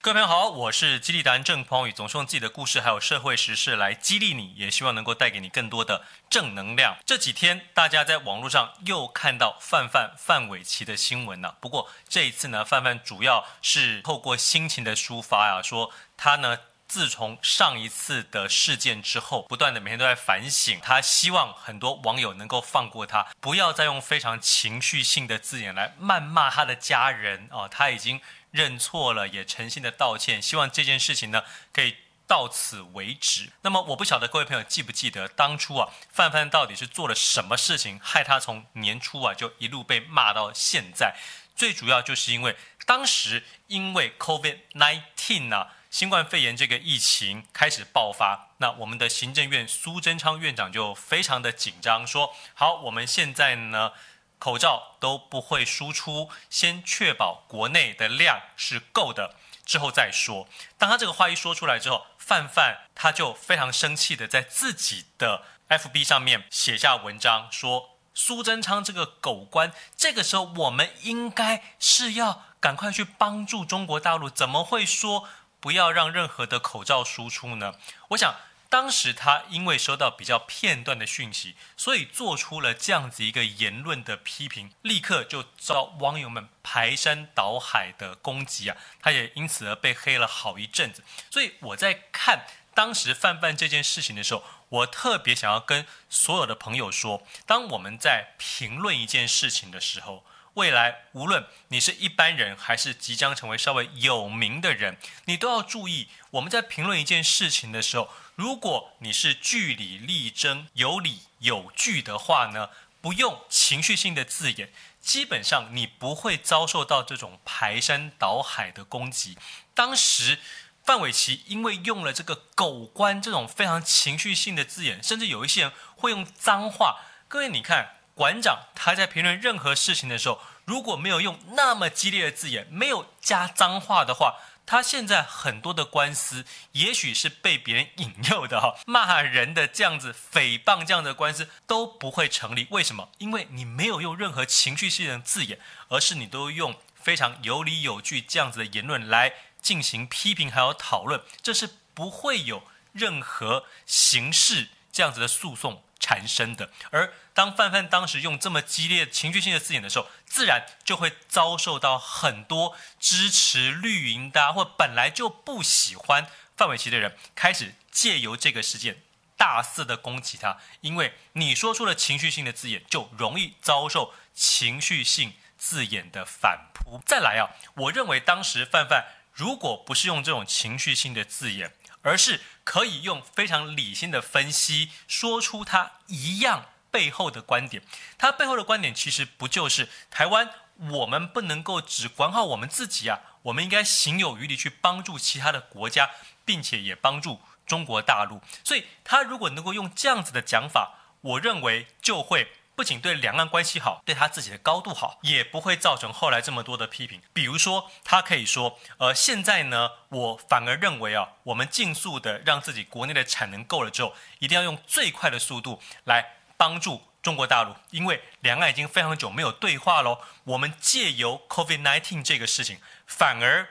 各位朋友好，我是激励达人郑鹏宇，总是用自己的故事还有社会时事来激励你，也希望能够带给你更多的正能量。这几天大家在网络上又看到范范范玮琪的新闻了，不过这一次呢，范范主要是透过心情的抒发呀，说他呢自从上一次的事件之后，不断的每天都在反省，他希望很多网友能够放过他，不要再用非常情绪性的字眼来谩骂他的家人哦，他已经。认错了，也诚心的道歉，希望这件事情呢可以到此为止。那么我不晓得各位朋友记不记得当初啊，范范到底是做了什么事情，害他从年初啊就一路被骂到现在。最主要就是因为当时因为 COVID-19 啊，新冠肺炎这个疫情开始爆发，那我们的行政院苏贞昌院长就非常的紧张，说好，我们现在呢。口罩都不会输出，先确保国内的量是够的，之后再说。当他这个话一说出来之后，范范他就非常生气的在自己的 FB 上面写下文章，说苏贞昌这个狗官，这个时候我们应该是要赶快去帮助中国大陆，怎么会说不要让任何的口罩输出呢？我想。当时他因为收到比较片段的讯息，所以做出了这样子一个言论的批评，立刻就遭网友们排山倒海的攻击啊！他也因此而被黑了好一阵子。所以我在看当时范范这件事情的时候，我特别想要跟所有的朋友说：当我们在评论一件事情的时候，未来无论你是一般人还是即将成为稍微有名的人，你都要注意，我们在评论一件事情的时候。如果你是据理力争、有理有据的话呢，不用情绪性的字眼，基本上你不会遭受到这种排山倒海的攻击。当时范玮琪因为用了这个“狗官”这种非常情绪性的字眼，甚至有一些人会用脏话。各位，你看馆长他在评论任何事情的时候，如果没有用那么激烈的字眼，没有加脏话的话。他现在很多的官司，也许是被别人引诱的哈，骂人的这样子、诽谤这样的官司都不会成立。为什么？因为你没有用任何情绪性的字眼，而是你都用非常有理有据这样子的言论来进行批评还有讨论，这是不会有任何形式这样子的诉讼产生的。而当范范当时用这么激烈情绪性的字眼的时候，自然就会遭受到很多支持绿营的或本来就不喜欢范玮琪的人，开始借由这个事件大肆的攻击他，因为你说出了情绪性的字眼，就容易遭受情绪性字眼的反扑。再来啊，我认为当时范范如果不是用这种情绪性的字眼，而是可以用非常理性的分析，说出他一样背后的观点。他背后的观点其实不就是台湾，我们不能够只管好我们自己啊，我们应该行有余力去帮助其他的国家，并且也帮助中国大陆。所以他如果能够用这样子的讲法，我认为就会。不仅对两岸关系好，对他自己的高度好，也不会造成后来这么多的批评。比如说，他可以说：“呃，现在呢，我反而认为啊，我们尽速的让自己国内的产能够了之后，一定要用最快的速度来帮助中国大陆，因为两岸已经非常久没有对话喽。我们借由 COVID-19 这个事情，反而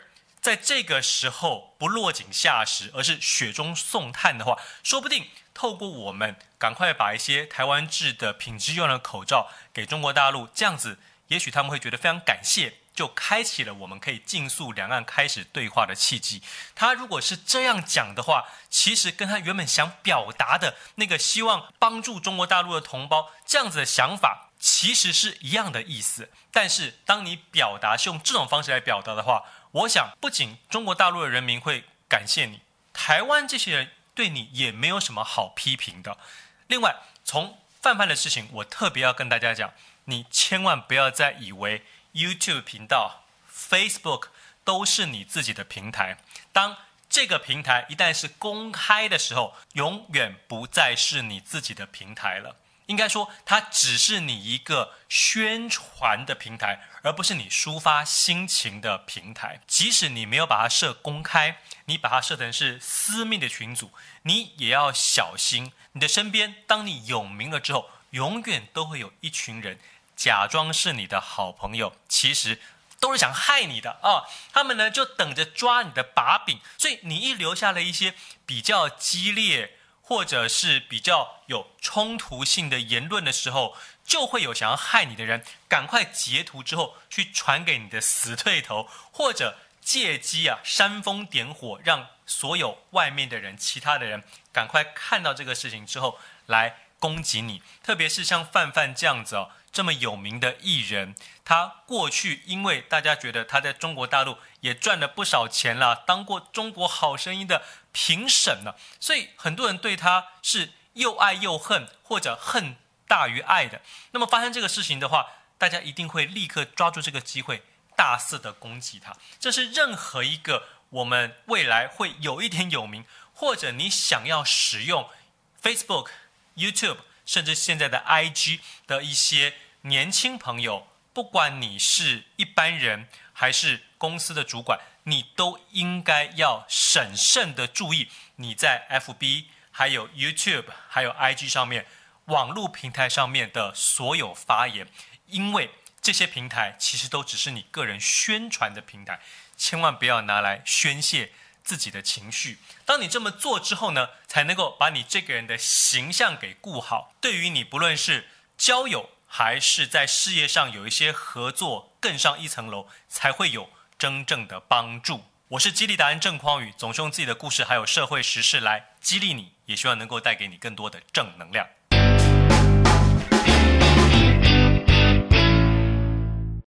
在这个时候不落井下石，而是雪中送炭的话，说不定。”透过我们赶快把一些台湾制的品质优良的口罩给中国大陆，这样子也许他们会觉得非常感谢，就开启了我们可以尽速两岸开始对话的契机。他如果是这样讲的话，其实跟他原本想表达的那个希望帮助中国大陆的同胞这样子的想法，其实是一样的意思。但是当你表达是用这种方式来表达的话，我想不仅中国大陆的人民会感谢你，台湾这些人。对你也没有什么好批评的。另外，从范范的事情，我特别要跟大家讲，你千万不要再以为 YouTube 频道、Facebook 都是你自己的平台。当这个平台一旦是公开的时候，永远不再是你自己的平台了。应该说，它只是你一个宣传的平台，而不是你抒发心情的平台。即使你没有把它设公开，你把它设成是私密的群组，你也要小心。你的身边，当你有名了之后，永远都会有一群人假装是你的好朋友，其实都是想害你的啊！他们呢就等着抓你的把柄，所以你一留下了一些比较激烈或者是比较有冲突性的言论的时候，就会有想要害你的人赶快截图之后去传给你的死对头，或者借机啊煽风点火，让所有外面的人、其他的人赶快看到这个事情之后来攻击你。特别是像范范这样子哦。这么有名的艺人，他过去因为大家觉得他在中国大陆也赚了不少钱了，当过中国好声音的评审了，所以很多人对他是又爱又恨，或者恨大于爱的。那么发生这个事情的话，大家一定会立刻抓住这个机会，大肆的攻击他。这是任何一个我们未来会有一点有名，或者你想要使用 Facebook、YouTube，甚至现在的 IG 的一些。年轻朋友，不管你是一般人还是公司的主管，你都应该要审慎的注意你在 FB、还有 YouTube、还有 IG 上面网络平台上面的所有发言，因为这些平台其实都只是你个人宣传的平台，千万不要拿来宣泄自己的情绪。当你这么做之后呢，才能够把你这个人的形象给顾好。对于你，不论是交友，还是在事业上有一些合作，更上一层楼，才会有真正的帮助。我是激励达人郑匡宇，总是用自己的故事还有社会时事来激励你，也希望能够带给你更多的正能量。